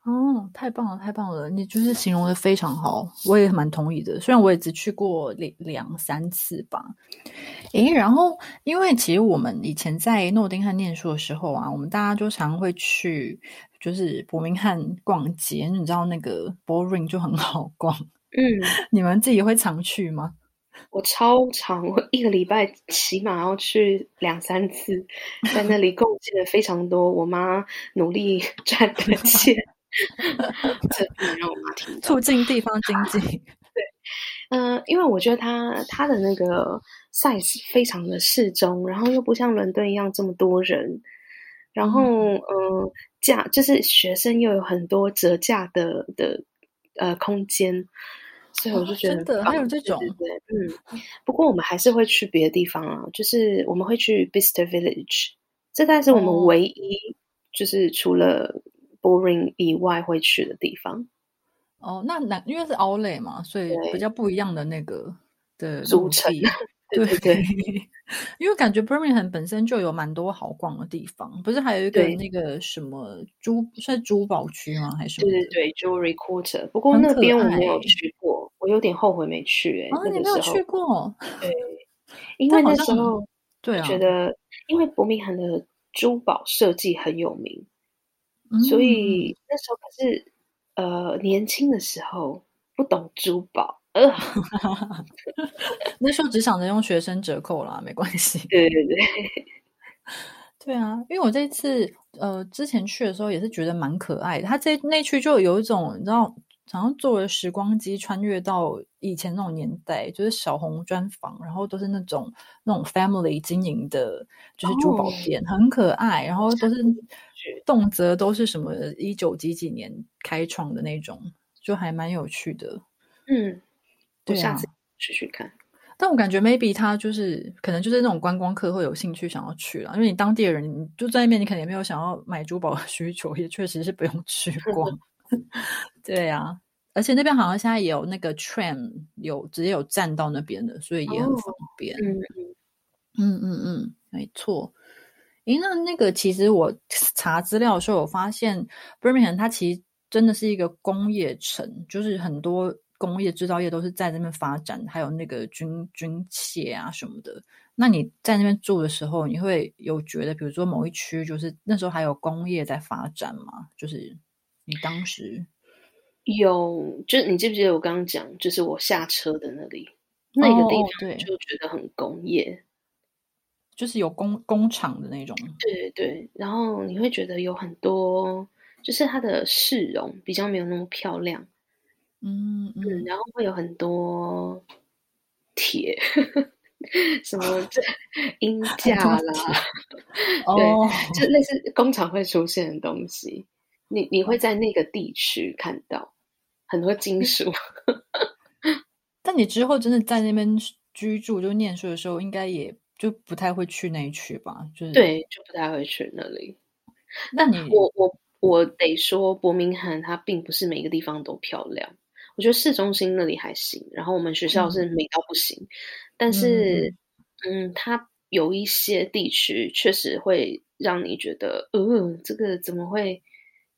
[SPEAKER 2] 哦，太棒了，太棒了！你就是形容的非常好，我也蛮同意的。虽然我也只去过两两三次吧。诶，然后因为其实我们以前在诺丁汉念书的时候啊，我们大家就常会去就是伯明翰逛街，你知道那个 Bullring 就很好逛。
[SPEAKER 3] 嗯，
[SPEAKER 2] 你们自己会常去吗？
[SPEAKER 3] 我超常，我一个礼拜起码要去两三次，在那里贡献了非常多我妈努力 (laughs) 赚的 (laughs) 钱，这不能让我妈听到。
[SPEAKER 2] 促进地方经济。(laughs)
[SPEAKER 3] 对嗯、因为我觉得它它的那个 size 非常的适中，然后又不像伦敦一样这么多人，然后嗯、呃价就是学生又有很多折价的的呃空间，所以我就觉得
[SPEAKER 2] 真的还有这种
[SPEAKER 3] 对嗯。不过我们还是会去别的地方啊，就是我们会去 Bicester Village，这大概是我们
[SPEAKER 2] 哦
[SPEAKER 3] 唯一、就是除了 Boring 以外会去的地方。
[SPEAKER 2] 哦，那那因为是 Outlet 嘛，所以比较不一样的那个的路
[SPEAKER 3] 组成
[SPEAKER 2] 地 (laughs)
[SPEAKER 3] 对对对，
[SPEAKER 2] 因为感觉 Birmingham 本身就有蛮多好逛的地方，不是还有一个那个什么珠是珠宝区吗？还是？
[SPEAKER 3] 对对对，Jewelry Quarter。不过那边我没有去过，我有点后悔没去、欸。
[SPEAKER 2] 啊，
[SPEAKER 3] 那个
[SPEAKER 2] 你没有去，过？
[SPEAKER 3] 对，(laughs) 因为那时候
[SPEAKER 2] 对啊，
[SPEAKER 3] 觉得，因为伯明翰的珠宝设计很有名，
[SPEAKER 2] 嗯
[SPEAKER 3] 所以那时候可是呃年轻的时候不懂珠宝，呃，(laughs)
[SPEAKER 2] 那时候只想着用学生折扣啦，没关系。(laughs)
[SPEAKER 3] 对对对，(laughs)
[SPEAKER 2] 对啊，因为我这次呃之前去的时候也是觉得蛮可爱的，它这那区就有一种你知道好像坐了时光机穿越到以前那种年代，就是小红砖房，然后都是那种那种 family 经营的，就是珠宝店，很可爱，然后都是动辄都是什么一九几几年开创的那种，就还蛮有趣的。
[SPEAKER 3] 嗯，我下次去去看。
[SPEAKER 2] 但我感觉 maybe 他就是可能就是那种观光客会有兴趣想要去了，因为你当地的人你就在那边，你肯定也没有想要买珠宝的 (laughs) 需求，也确实是不用去 (laughs) 逛。对啊，而且那边好像现在也有那个 tram 有直接有站到那边的，所以也很
[SPEAKER 3] 哦
[SPEAKER 2] 方便。
[SPEAKER 3] 嗯
[SPEAKER 2] 嗯嗯嗯，没错。诶，那那个其实我查资料的时候，我发现 Birmingham 它其实真的是一个工业城，就是很多工业制造业都是在那边发展，还有那个军军械啊什么的。那你在那边住的时候，你会有觉得，比如说某一区就是那时候还有工业在发展吗？就是你当时
[SPEAKER 3] 有，就是你记不记得我刚刚讲，就是我下车的那里那个地
[SPEAKER 2] 哦
[SPEAKER 3] 方，
[SPEAKER 2] 对
[SPEAKER 3] 就觉得很工业。
[SPEAKER 2] 就是有工工厂的那种，
[SPEAKER 3] 对对对，然后你会觉得有很多，就是它的市容比较没有那么漂亮，
[SPEAKER 2] 嗯
[SPEAKER 3] 嗯，
[SPEAKER 2] 嗯，
[SPEAKER 3] 然后会有很多铁，(laughs) 什么这 (laughs) 鹰架啦，(laughs)
[SPEAKER 2] 对，
[SPEAKER 3] 就类似工厂会出现的东西，你你会在那个地区看到很多金属。
[SPEAKER 2] 但你之后真的在那边居住就念书的时候，应该也就不太会去那一区吧？就是，
[SPEAKER 3] 对，就不太会去那里。
[SPEAKER 2] 那你
[SPEAKER 3] 我我我得说，伯明翰它并不是每个地方都漂亮。我觉得市中心那里还行，然后我们学校是美到不行，但是嗯，它有一些地区确实会让你觉得，呃，这个怎么会？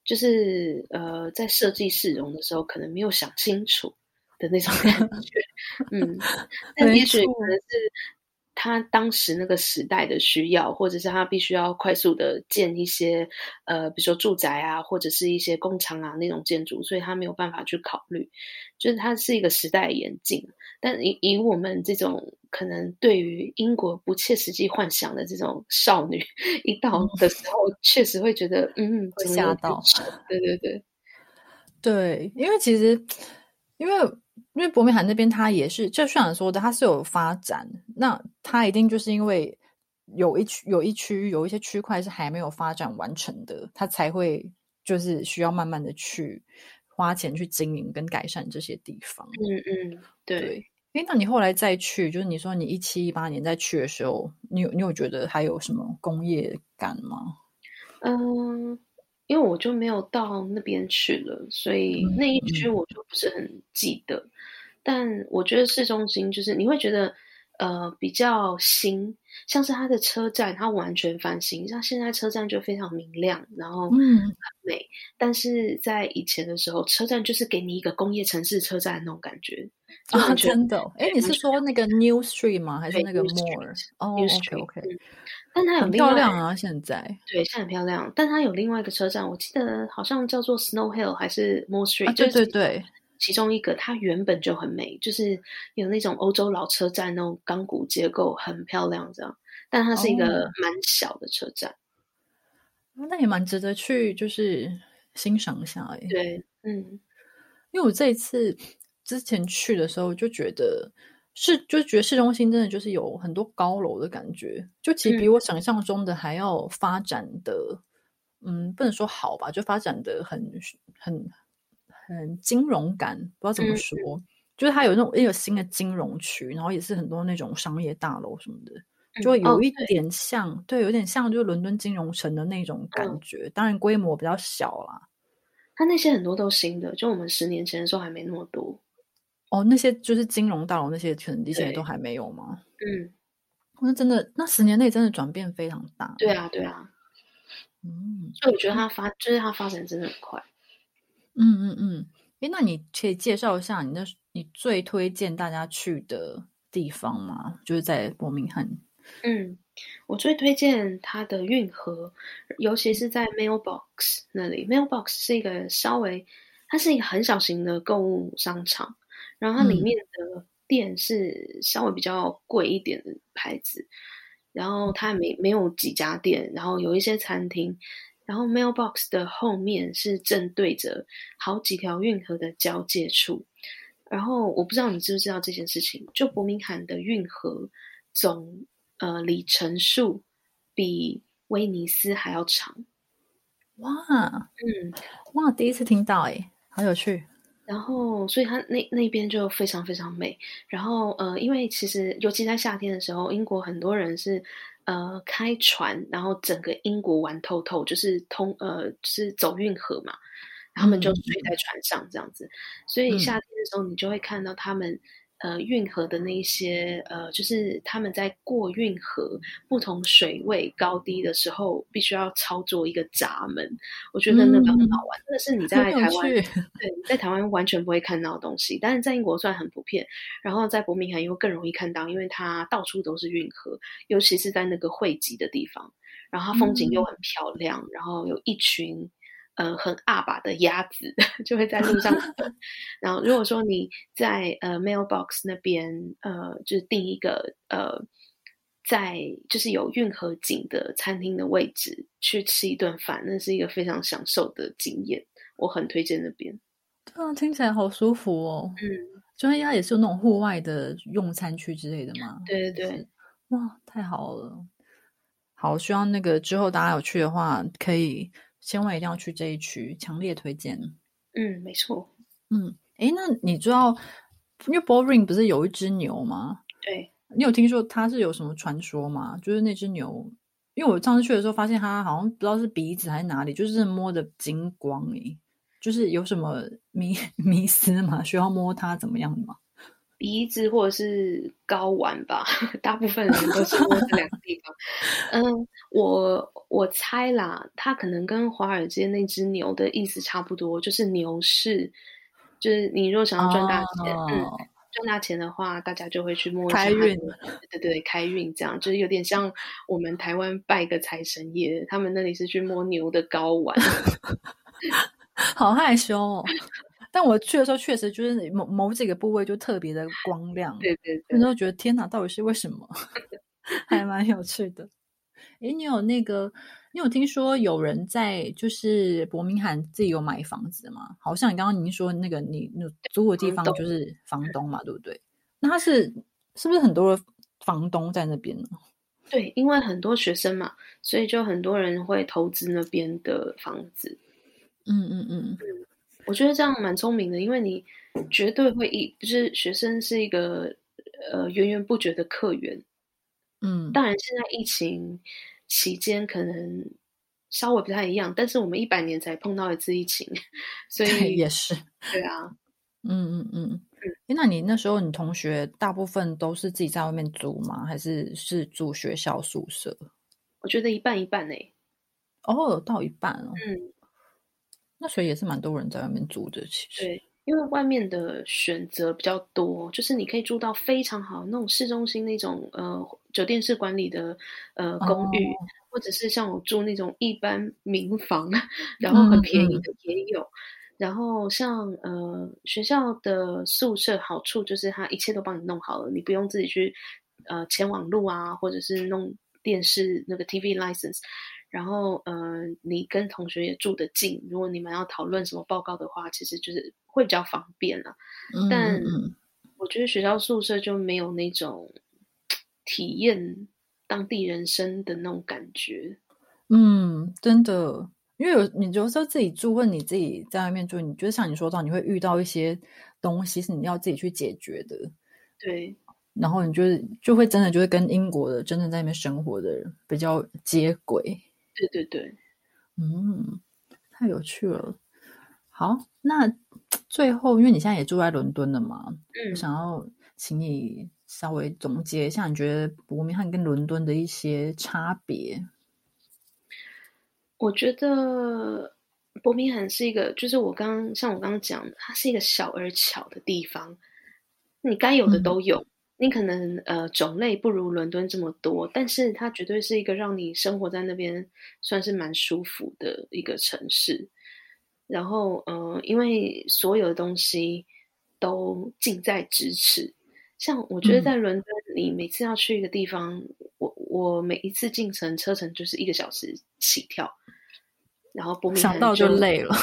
[SPEAKER 3] 就是呃，在设计市容的时候，可能没有想清楚的那种感觉。(laughs) 嗯，(laughs) 但也许可能是他当时那个时代的需要，或者是他必须要快速的建一些呃，比如说住宅啊，或者是一些工厂啊那种建筑，所以他没有办法去考虑，就是它是一个时代演进。但以以我们这种可能对于英国不切实际幻想的这种少女，一到的时候，确实会觉得，嗯，
[SPEAKER 2] 吓到
[SPEAKER 3] 丑对对对，
[SPEAKER 2] 对，因为其实因为因为伯明翰那边它也是，就像你说的，它是有发展，那它一定就是因为有一区有一区域有一些区块是还没有发展完成的，它才会就是需要慢慢的去花钱去经营跟改善这些地方。
[SPEAKER 3] 嗯嗯，对。
[SPEAKER 2] 对，诶，那你后来再去，就是你说你一七一八年再去的时候，你有你有觉得还有什么工业感吗？
[SPEAKER 3] 嗯，因为我就没有到那边去了，所以
[SPEAKER 2] 嗯
[SPEAKER 3] 那一区我就不是很记得。但我觉得市中心就是你会觉得呃比较新，像是它的车站，它完全翻新，像现在车站就非常明亮，然后很
[SPEAKER 2] 嗯，
[SPEAKER 3] 美。但是在以前的时候，车站就是给你一个工业城市车站那种感觉，
[SPEAKER 2] 啊，真的哦，诶，你是说那个 New Street 吗？还是那个哦
[SPEAKER 3] New，OK
[SPEAKER 2] Street，OK，
[SPEAKER 3] 嗯但它有
[SPEAKER 2] 很
[SPEAKER 3] 另外
[SPEAKER 2] 漂亮啊，现在。
[SPEAKER 3] 对，现在很漂亮。但它有另外一个车站，我记得好像叫做 Snow Hill 还是 Moore Street，、
[SPEAKER 2] 啊，对
[SPEAKER 3] 就是
[SPEAKER 2] 对对，
[SPEAKER 3] 其中一个它原本就很美，就是有那种欧洲老车站那种钢骨结构，很漂亮这样。但它是一个
[SPEAKER 2] 哦
[SPEAKER 3] 蛮小的车站。
[SPEAKER 2] 那也蛮值得去，就是欣赏一下哎。
[SPEAKER 3] 对，嗯
[SPEAKER 2] 因为我这一次之前去的时候就觉得是，就觉得市中心真的就是有很多高楼的感觉，就其实比
[SPEAKER 3] 嗯
[SPEAKER 2] 我想象中的还要发展的，嗯，不能说好吧，就发展的很很很金融感，不知道怎么
[SPEAKER 3] 嗯
[SPEAKER 2] 说，就是它有那种一个新的金融区，然后也是很多那种商业大楼什么的。就有一点像，对，有点像就是伦敦金融城的那种感
[SPEAKER 3] 嗯
[SPEAKER 2] 觉，当然规模比较小啦。
[SPEAKER 3] 它那些很多都新的，就我们十年前的时候还没那么多。
[SPEAKER 2] 哦，那些就是金融大楼那些，可能以前也都还没有吗？
[SPEAKER 3] 嗯，
[SPEAKER 2] 那真的，那十年内真的转变非常大。
[SPEAKER 3] 对，啊，对啊。
[SPEAKER 2] 嗯
[SPEAKER 3] 所以我觉得它发，就是它发展真的很快。
[SPEAKER 2] 嗯嗯嗯。诶，那你可以介绍一下你那你最推荐大家去的地方吗？就是在伯明翰。
[SPEAKER 3] 嗯，我最推荐它的运河，尤其是在 Mailbox 那里。Mailbox 是一个稍微，它是一个很小型的购物商场，然后它里
[SPEAKER 2] 嗯
[SPEAKER 3] 面的店是稍微比较贵一点的牌子，然后它没没有几家店，然后有一些餐厅，然后 mailbox 的后面是正对着好几条运河的交界处。然后我不知道你知不知道这件事情，就伯明翰的运河总呃里程数比威尼斯还要长。
[SPEAKER 2] 哇，
[SPEAKER 3] 嗯，
[SPEAKER 2] 哇，第一次听到哎，好有趣。
[SPEAKER 3] 然后，所以它那那边就非常非常美。然后，呃，因为其实尤其在夏天的时候，英国很多人是呃开船，然后整个英国玩透透，就是通呃是走运河嘛，他们就睡在船上这样子。所以夏天的时候，你就会看到他们。呃，运河的那一些呃，就是他们在过运河不同水位高低的时候，必须要操作一个闸门。我觉得那个很好玩，真的是你在台湾对在台湾完全不会看到的东西，但是在英国算很普遍。然后在伯明翰又更容易看到，因为它到处都是运河，尤其是在那个汇集的地方，然后它风景又很漂亮，然后有一群。呃，很阿巴的鸭子 (laughs) 就会在路上 (laughs) 然后，如果说你在呃 mailbox 那边，呃，就是订一个呃，在就是有运河景的餐厅的位置去吃一顿饭，那是一个非常享受的经验。我很推荐那边。
[SPEAKER 2] 对啊，听起来好舒服哦。
[SPEAKER 3] 嗯，
[SPEAKER 2] 就应该也是有那种户外的用餐区之类的嘛。
[SPEAKER 3] 对对对，
[SPEAKER 2] 哇，太好了。好，希望那个之后大家有去的话，可以。千万一定要去这一区，强烈推荐。
[SPEAKER 3] 嗯，没错。
[SPEAKER 2] 嗯，哎，那你知道，因为 Boring 不是有一只牛吗？
[SPEAKER 3] 对，
[SPEAKER 2] 你有听说它是有什么传说吗？就是那只牛，因为我上次去的时候发现它好像不知道是鼻子还是哪里，就是摸的金光诶，就是有什么迷迷思吗？需要摸它怎么样吗？
[SPEAKER 3] 鼻子或者是睾丸吧，(laughs) 大部分人都是摸这两个地方。嗯，我我猜啦，它可能跟华尔街那只牛的意思差不多，就是牛市，就是你若想要赚大钱，嗯，赚大钱的话，大家就会去摸
[SPEAKER 2] 开运，
[SPEAKER 3] 对对，开运这样，就是有点像我们台湾拜个财神爷，他们那里是去摸牛的睾丸，(laughs)
[SPEAKER 2] 好害羞哦。但我去的时候，确实就是某某几个部位就特别的光亮，
[SPEAKER 3] 对对对，那
[SPEAKER 2] 时候觉得天哪，到底是为什么？(laughs) 还蛮有趣的。诶，你有那个，你有听说有人在就是伯明翰自己有买房子吗？好像你刚刚您说那个你你租的地方就是房东嘛，对不对？那他是是不是很多房东在那边呢？
[SPEAKER 3] 对，因为很多学生嘛，所以就很多人会投资那边的房子。
[SPEAKER 2] 嗯嗯嗯。
[SPEAKER 3] 我觉得这样蛮聪明的，因为你绝对会一就是学生是一个呃源源不绝的客源，
[SPEAKER 2] 嗯，
[SPEAKER 3] 当然现在疫情期间可能稍微不太一样，但是我们一百年才碰到一次疫情，(laughs) 所以
[SPEAKER 2] 也是
[SPEAKER 3] 对啊，
[SPEAKER 2] 嗯嗯嗯嗯，那你那时候你同学大部分都是自己在外面租吗？还是是住学校宿舍？
[SPEAKER 3] 我觉得一半一半呢，
[SPEAKER 2] 哦，到一半哦，
[SPEAKER 3] 嗯。
[SPEAKER 2] 那所以也是蛮多人在外面住的，其实
[SPEAKER 3] 对，因为外面的选择比较多，就是你可以住到非常好那种市中心那种呃酒店式管理的呃公寓，或者是像我住那种一般民房，然后很便宜的也有。然后像呃学校的宿舍好处就是它一切都帮你弄好了，你不用自己去呃签网路啊，或者是弄电视那个 TV license。然后，呃，你跟同学也住得近，如果你们要讨论什么报告的话，其实就是会比较方便了。但我觉得学校宿舍就没有那种体验当地人生的那种感觉。
[SPEAKER 2] 嗯，真的，因为有你有时候自己住，或你自己在外面住，你觉得像你说到，你会遇到一些东西是你要自己去解决的。
[SPEAKER 3] 对，
[SPEAKER 2] 然后你就就会真的就会跟英国的真正在那边生活的人比较接轨。
[SPEAKER 3] 对对对，
[SPEAKER 2] 嗯，太有趣了。好，那 (tsk) 最后，因为你现在也住在伦敦了嘛，
[SPEAKER 3] 嗯，
[SPEAKER 2] 我想要请你稍微总结一下，你觉得伯明翰跟伦敦的一些差别。
[SPEAKER 3] 我觉得伯明翰是一个，就是我刚像我刚刚讲的，它是一个小而巧的地方，你该有的都有。你可能呃种类不如伦敦这么多，但是它绝对是一个让你生活在那边算是蛮舒服的一个城市。然后呃，因为所有的东西都近在咫尺，像我觉得在伦敦，你每次要去一个地方，我我每一次进城车程就是一个小时起跳。然后伯明
[SPEAKER 2] 想到
[SPEAKER 3] 就
[SPEAKER 2] 累了。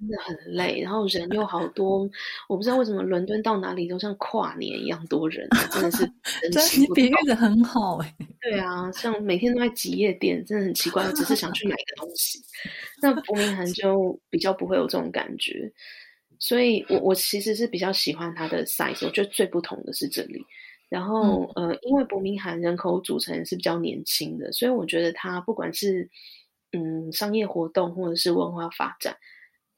[SPEAKER 3] 真的很累，然后人又好多，我不知道为什么伦敦到哪里都像跨年一样多人，真的是 (laughs)
[SPEAKER 2] 真你比喻的很好哎。
[SPEAKER 3] 对啊，像每天都在挤夜店，真的很奇怪。我只是想去买个东西，那伯明翰就比较不会有这种感觉。所以我我其实是比较喜欢它的 size，我觉得最不同的是这里。然后呃，因为伯明翰人口组成是比较年轻的，所以我觉得它不管是嗯商业活动或者是文化发展。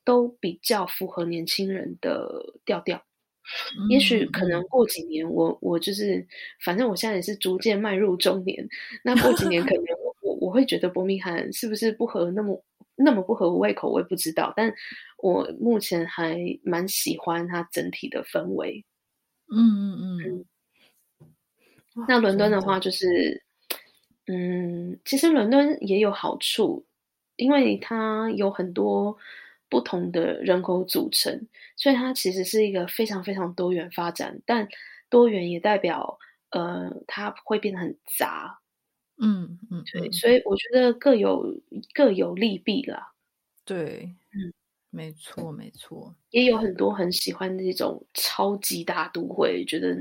[SPEAKER 3] 都比较符合年轻人的调调，也许可能过几年，我我就是，反正我现在也是逐渐迈入中年，那过几年可能我我会觉得伯明翰是不是不合那么那么不合我胃口，我也不知道，但我目前还蛮喜欢它整体的氛围。
[SPEAKER 2] 嗯嗯嗯。
[SPEAKER 3] 那伦敦的话，就是，嗯，其实伦敦也有好处，因为它有很多。不同的人口组成，所以它其实是一个非常非常多元发展，但多元也代表呃，它会变得很杂。
[SPEAKER 2] 嗯嗯，
[SPEAKER 3] 对，所以我觉得各有各有利弊啦。
[SPEAKER 2] 对，嗯，没错没错，
[SPEAKER 3] 也有很多很喜欢那种超级大都会，觉得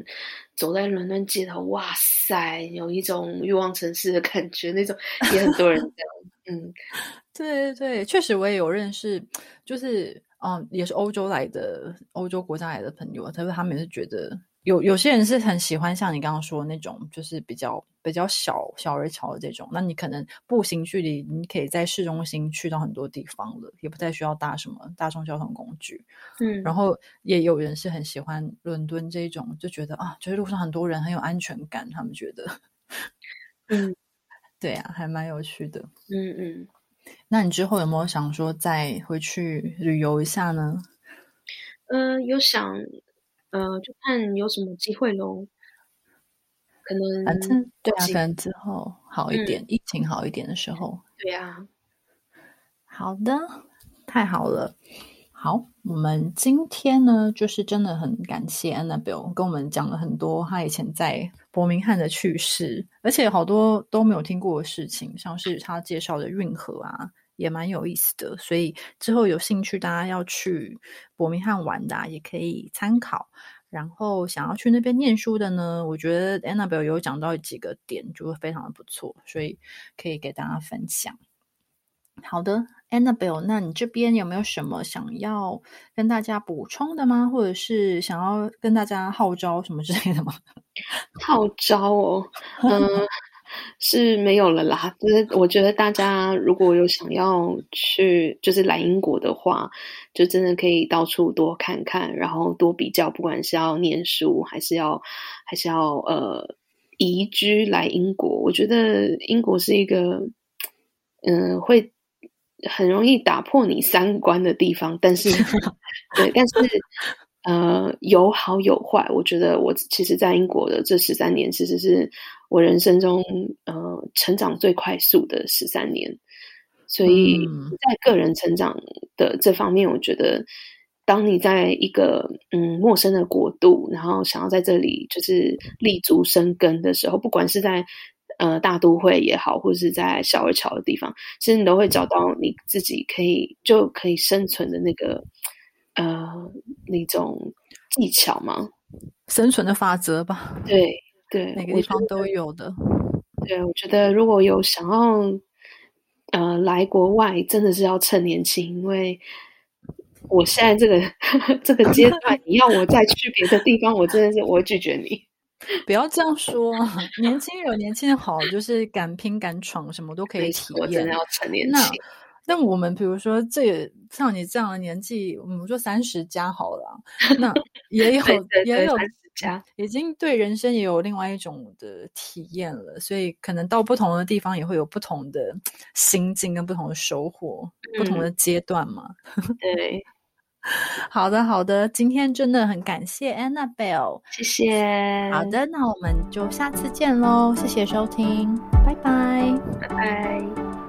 [SPEAKER 3] 走在伦敦街头，哇塞，有一种欲望城市的感觉，那种也很多人这样。嗯，
[SPEAKER 2] 对对对，确实我也有认识，就是嗯，也是欧洲来的欧洲国家来的朋友，他说他们也是觉得有有些人是很喜欢像你刚刚说的那种，就是比较比较小小而巧的这种。那你可能步行距离，你可以在市中心去到很多地方了，也不再需要搭什么大众交通工具。
[SPEAKER 3] 嗯，
[SPEAKER 2] 然后也有人是很喜欢伦敦这种，就觉得啊，就是路上很多人很有安全感，他们觉得，
[SPEAKER 3] 嗯。(laughs)
[SPEAKER 2] 对呀，还蛮有趣的。
[SPEAKER 3] 嗯嗯，
[SPEAKER 2] 那你之后有没有想说再回去旅游一下呢？
[SPEAKER 3] 呃，有想，呃，就看有什么机会喽。可能
[SPEAKER 2] 反正对啊，可能之后好一点，疫情好一点的时候。
[SPEAKER 3] 对呀。
[SPEAKER 2] 好的，太好了。好，我们今天呢，就是真的很感谢 Annabelle 跟我们讲了很多她以前在伯明翰的趣事，而且好多都没有听过的事情，像是她介绍的运河啊，也蛮有意思的。所以之后有兴趣大家要去伯明翰玩的，也可以参考。然后想要去那边念书的呢，我觉得 Annabelle 有讲到几个点，就会非常的不错，所以可以给大家分享。好的。Annabelle，那你这边有没有什么想要跟大家补充的吗？或者是想要跟大家号召什么之类的吗？
[SPEAKER 3] 号召哦，嗯，是没有了啦。就是我觉得大家如果有想要去，就是来英国的话，就真的可以到处多看看，然后多比较，不管是要念书还是要还是要呃移居来英国，我觉得英国是一个嗯会。很容易打破你三观的地方，但是，(laughs) 对，但是，呃，有好有坏。我觉得我其实，在英国的这十三年，其实是我人生中呃成长最快速的十三年。所以在个人成长的这方面，我觉得，当你在一个嗯陌生的国度，然后想要在这里就是立足生根的时候，不管是在呃，大都会也好，或者是在小而巧的地方，其实你都会找到你自己可以就可以生存的那个呃那种技巧嘛？
[SPEAKER 2] 生存的法则吧。
[SPEAKER 3] 对对，
[SPEAKER 2] 每个地方都有的。
[SPEAKER 3] 对，我觉得如果有想要呃来国外，真的是要趁年轻，因为我现在这个 (laughs) 这个阶段，你要我再去别的地方，我真的是我会拒绝你。
[SPEAKER 2] 不要这样说，年轻有年轻的好，就是敢拼敢闯，什么都可以体验。
[SPEAKER 3] 真的要成年那。
[SPEAKER 2] 那我们比如说，这像你这样的年纪，我们说三十加好了，那 (laughs) 也有也有
[SPEAKER 3] 加，
[SPEAKER 2] 已经对人生也有另外一种的体验了。所以可能到不同的地方，也会有不同的心境跟不同的收获，不同的阶段嘛。(laughs)
[SPEAKER 3] 对。(laughs)
[SPEAKER 2] 好的，好的，今天真的很感谢 Annabelle，
[SPEAKER 3] 谢谢。
[SPEAKER 2] 好的，那我们就下次见喽，谢谢收听，拜拜，
[SPEAKER 3] 拜拜。